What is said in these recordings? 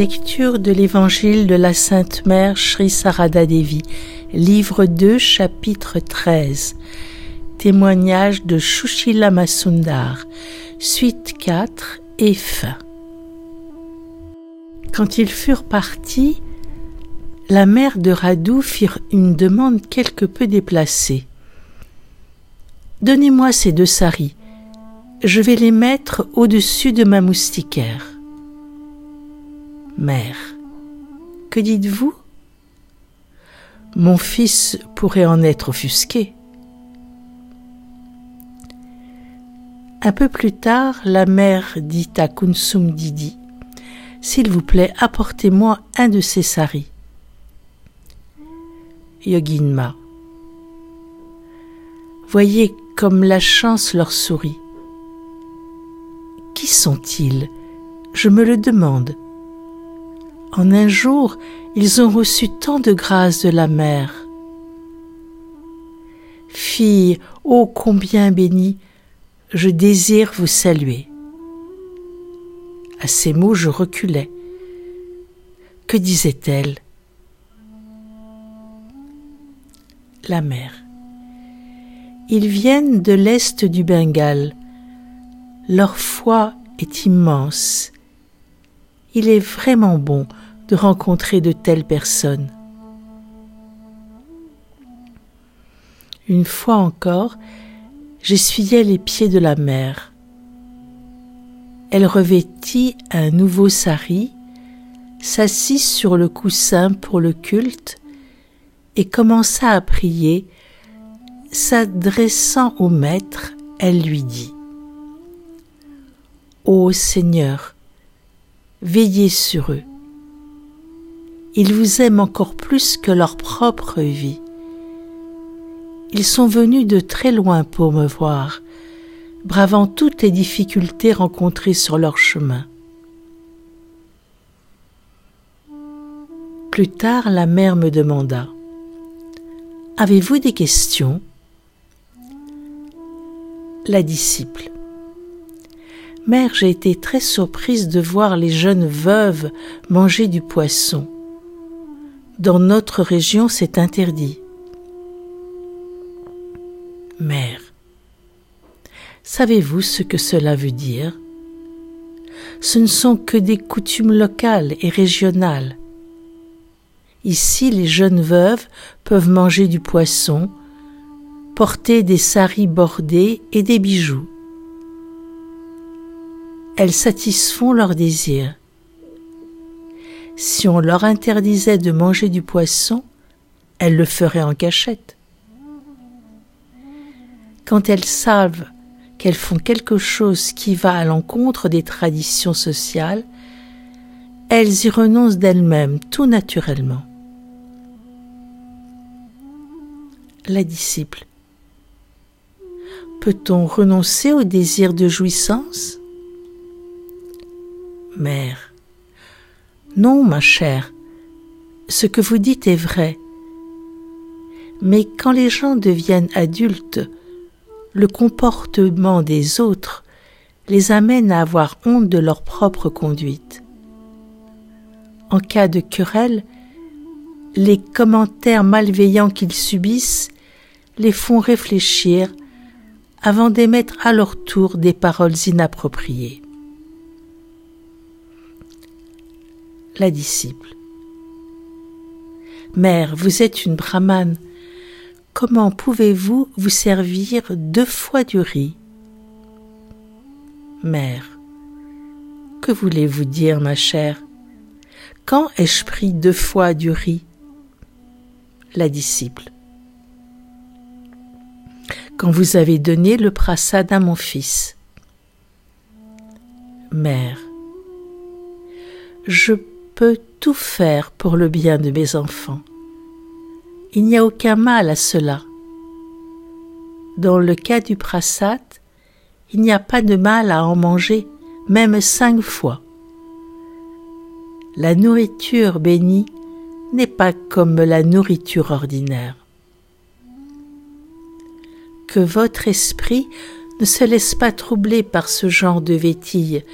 Lecture de l'Évangile de la Sainte Mère Sri Sarada Devi, livre 2, chapitre 13. Témoignage de Shushila Masundar, suite 4 et fin. Quand ils furent partis, la mère de Radou fit une demande quelque peu déplacée. Donnez-moi ces deux saris. Je vais les mettre au-dessus de ma moustiquaire. Mère, que dites-vous? Mon fils pourrait en être offusqué. Un peu plus tard, la mère dit à Kunsum Didi S'il vous plaît, apportez-moi un de ces saris. Yoginma Voyez comme la chance leur sourit. Qui sont-ils? Je me le demande. En un jour, ils ont reçu tant de grâces de la mère. Fille, ô combien bénie, je désire vous saluer. À ces mots, je reculais. Que disait-elle? La mère. Ils viennent de l'est du Bengale. Leur foi est immense. Il est vraiment bon de rencontrer de telles personnes. Une fois encore, j'essuyais les pieds de la mère. Elle revêtit un nouveau sari, s'assit sur le coussin pour le culte et commença à prier S'adressant au Maître, elle lui dit Ô Seigneur, veillez sur eux. Ils vous aiment encore plus que leur propre vie. Ils sont venus de très loin pour me voir, bravant toutes les difficultés rencontrées sur leur chemin. Plus tard, la mère me demanda Avez-vous des questions? La disciple. Mère, j'ai été très surprise de voir les jeunes veuves manger du poisson. Dans notre région, c'est interdit. Mère, savez-vous ce que cela veut dire? Ce ne sont que des coutumes locales et régionales. Ici, les jeunes veuves peuvent manger du poisson, porter des saris bordés et des bijoux. Elles satisfont leurs désirs. Si on leur interdisait de manger du poisson, elles le feraient en cachette. Quand elles savent qu'elles font quelque chose qui va à l'encontre des traditions sociales, elles y renoncent d'elles-mêmes tout naturellement. La disciple. Peut-on renoncer au désir de jouissance? Mère. Non, ma chère, ce que vous dites est vrai. Mais quand les gens deviennent adultes, le comportement des autres les amène à avoir honte de leur propre conduite. En cas de querelle, les commentaires malveillants qu'ils subissent les font réfléchir avant d'émettre à leur tour des paroles inappropriées. La disciple. Mère, vous êtes une brahmane. Comment pouvez-vous vous servir deux fois du riz? Mère. Que voulez-vous dire, ma chère? Quand ai-je pris deux fois du riz? La disciple quand vous avez donné le prasad à mon fils. Mère, je tout faire pour le bien de mes enfants. Il n'y a aucun mal à cela. Dans le cas du prasad, il n'y a pas de mal à en manger, même cinq fois. La nourriture bénie n'est pas comme la nourriture ordinaire que votre esprit ne se laisse pas troubler par ce genre de vétilles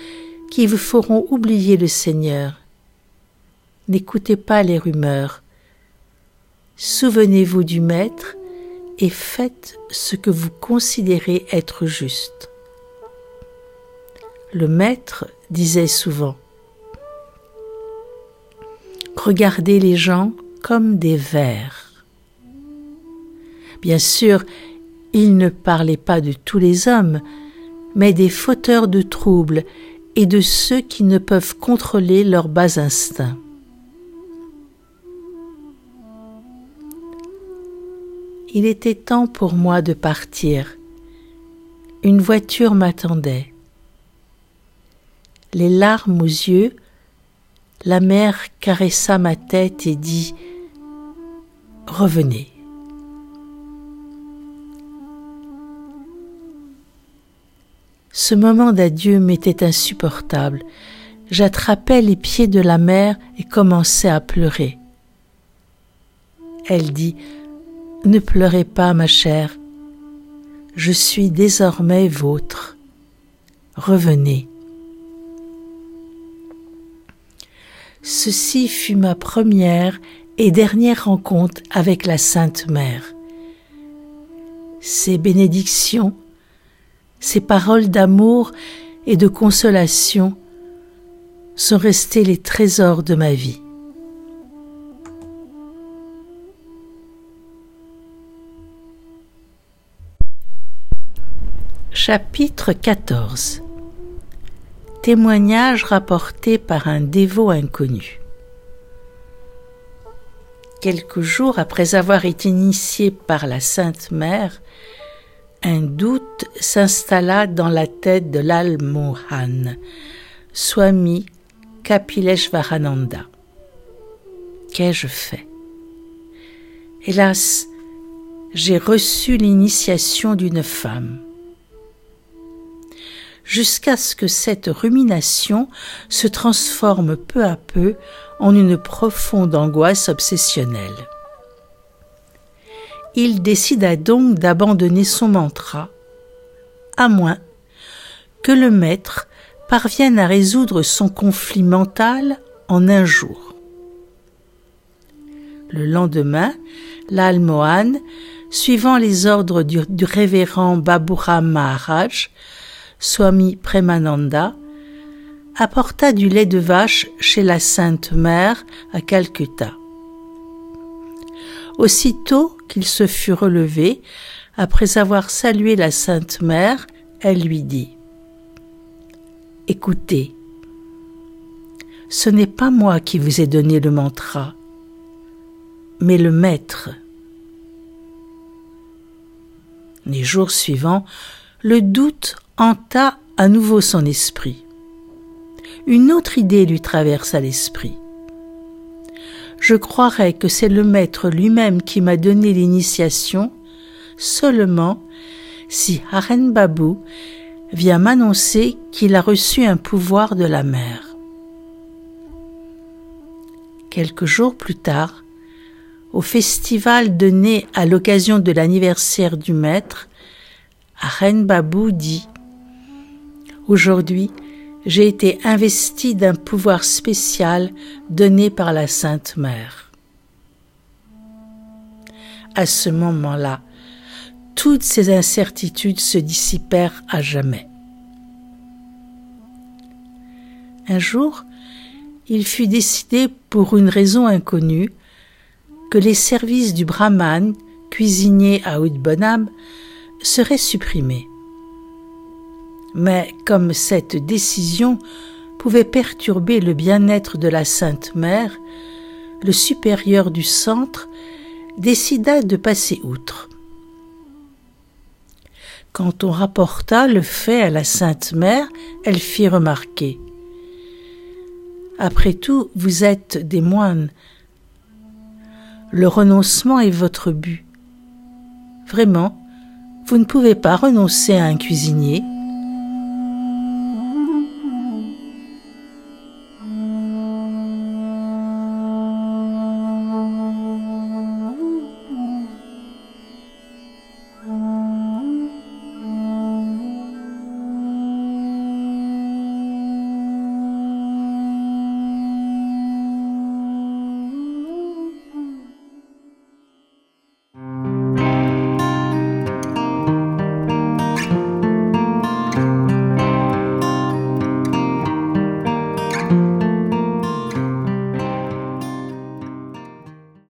qui vous feront oublier le Seigneur. N'écoutez pas les rumeurs. Souvenez-vous du Maître et faites ce que vous considérez être juste. Le Maître disait souvent Regardez les gens comme des vers. Bien sûr, il ne parlait pas de tous les hommes, mais des fauteurs de troubles et de ceux qui ne peuvent contrôler leurs bas instincts. Il était temps pour moi de partir. Une voiture m'attendait. Les larmes aux yeux, la mère caressa ma tête et dit Revenez. Ce moment d'adieu m'était insupportable. J'attrapais les pieds de la mère et commençai à pleurer. Elle dit Ne pleurez pas, ma chère. Je suis désormais vôtre. Revenez. Ceci fut ma première et dernière rencontre avec la Sainte Mère. Ces bénédictions ces paroles d'amour et de consolation sont restés les trésors de ma vie. Chapitre 14 Témoignage rapporté par un dévot inconnu. Quelques jours après avoir été initié par la Sainte Mère, un doute s'installa dans la tête de l'Almohan, Swami Kapileshvarananda. Qu'ai-je fait? Hélas, j'ai reçu l'initiation d'une femme. Jusqu'à ce que cette rumination se transforme peu à peu en une profonde angoisse obsessionnelle il décida donc d'abandonner son mantra, à moins que le maître parvienne à résoudre son conflit mental en un jour. Le lendemain, l'Almohan, suivant les ordres du, révérend Babura Maharaj, Swami Premananda, apporta du lait de vache chez la Sainte Mère à Calcutta. Aussitôt qu'il se fut relevé, après avoir salué la Sainte Mère, elle lui dit Écoutez, ce n'est pas moi qui vous ai donné le mantra, mais le Maître. Les jours suivants, le doute hanta à nouveau son esprit. Une autre idée lui traversa l'esprit je croirais que c'est le Maître lui-même qui m'a donné l'initiation seulement si Haren Babu vient m'annoncer qu'il a reçu un pouvoir de la mer. Quelques jours plus tard, au festival donné à l'occasion de l'anniversaire du maître, Haren Babu dit Aujourd'hui, j'ai été investi d'un pouvoir spécial donné par la Sainte Mère. À ce moment-là, toutes ces incertitudes se dissipèrent à jamais. Un jour, il fut décidé, pour une raison inconnue, que les services du brahman, cuisinier à Udbonam, seraient supprimés mais comme cette décision pouvait perturber le bien-être de la Sainte Mère, le supérieur du centre décida de passer outre. Quand on rapporta le fait à la Sainte Mère, elle fit remarquer Après tout, vous êtes des moines. Le renoncement est votre but. Vraiment, vous ne pouvez pas renoncer à un cuisinier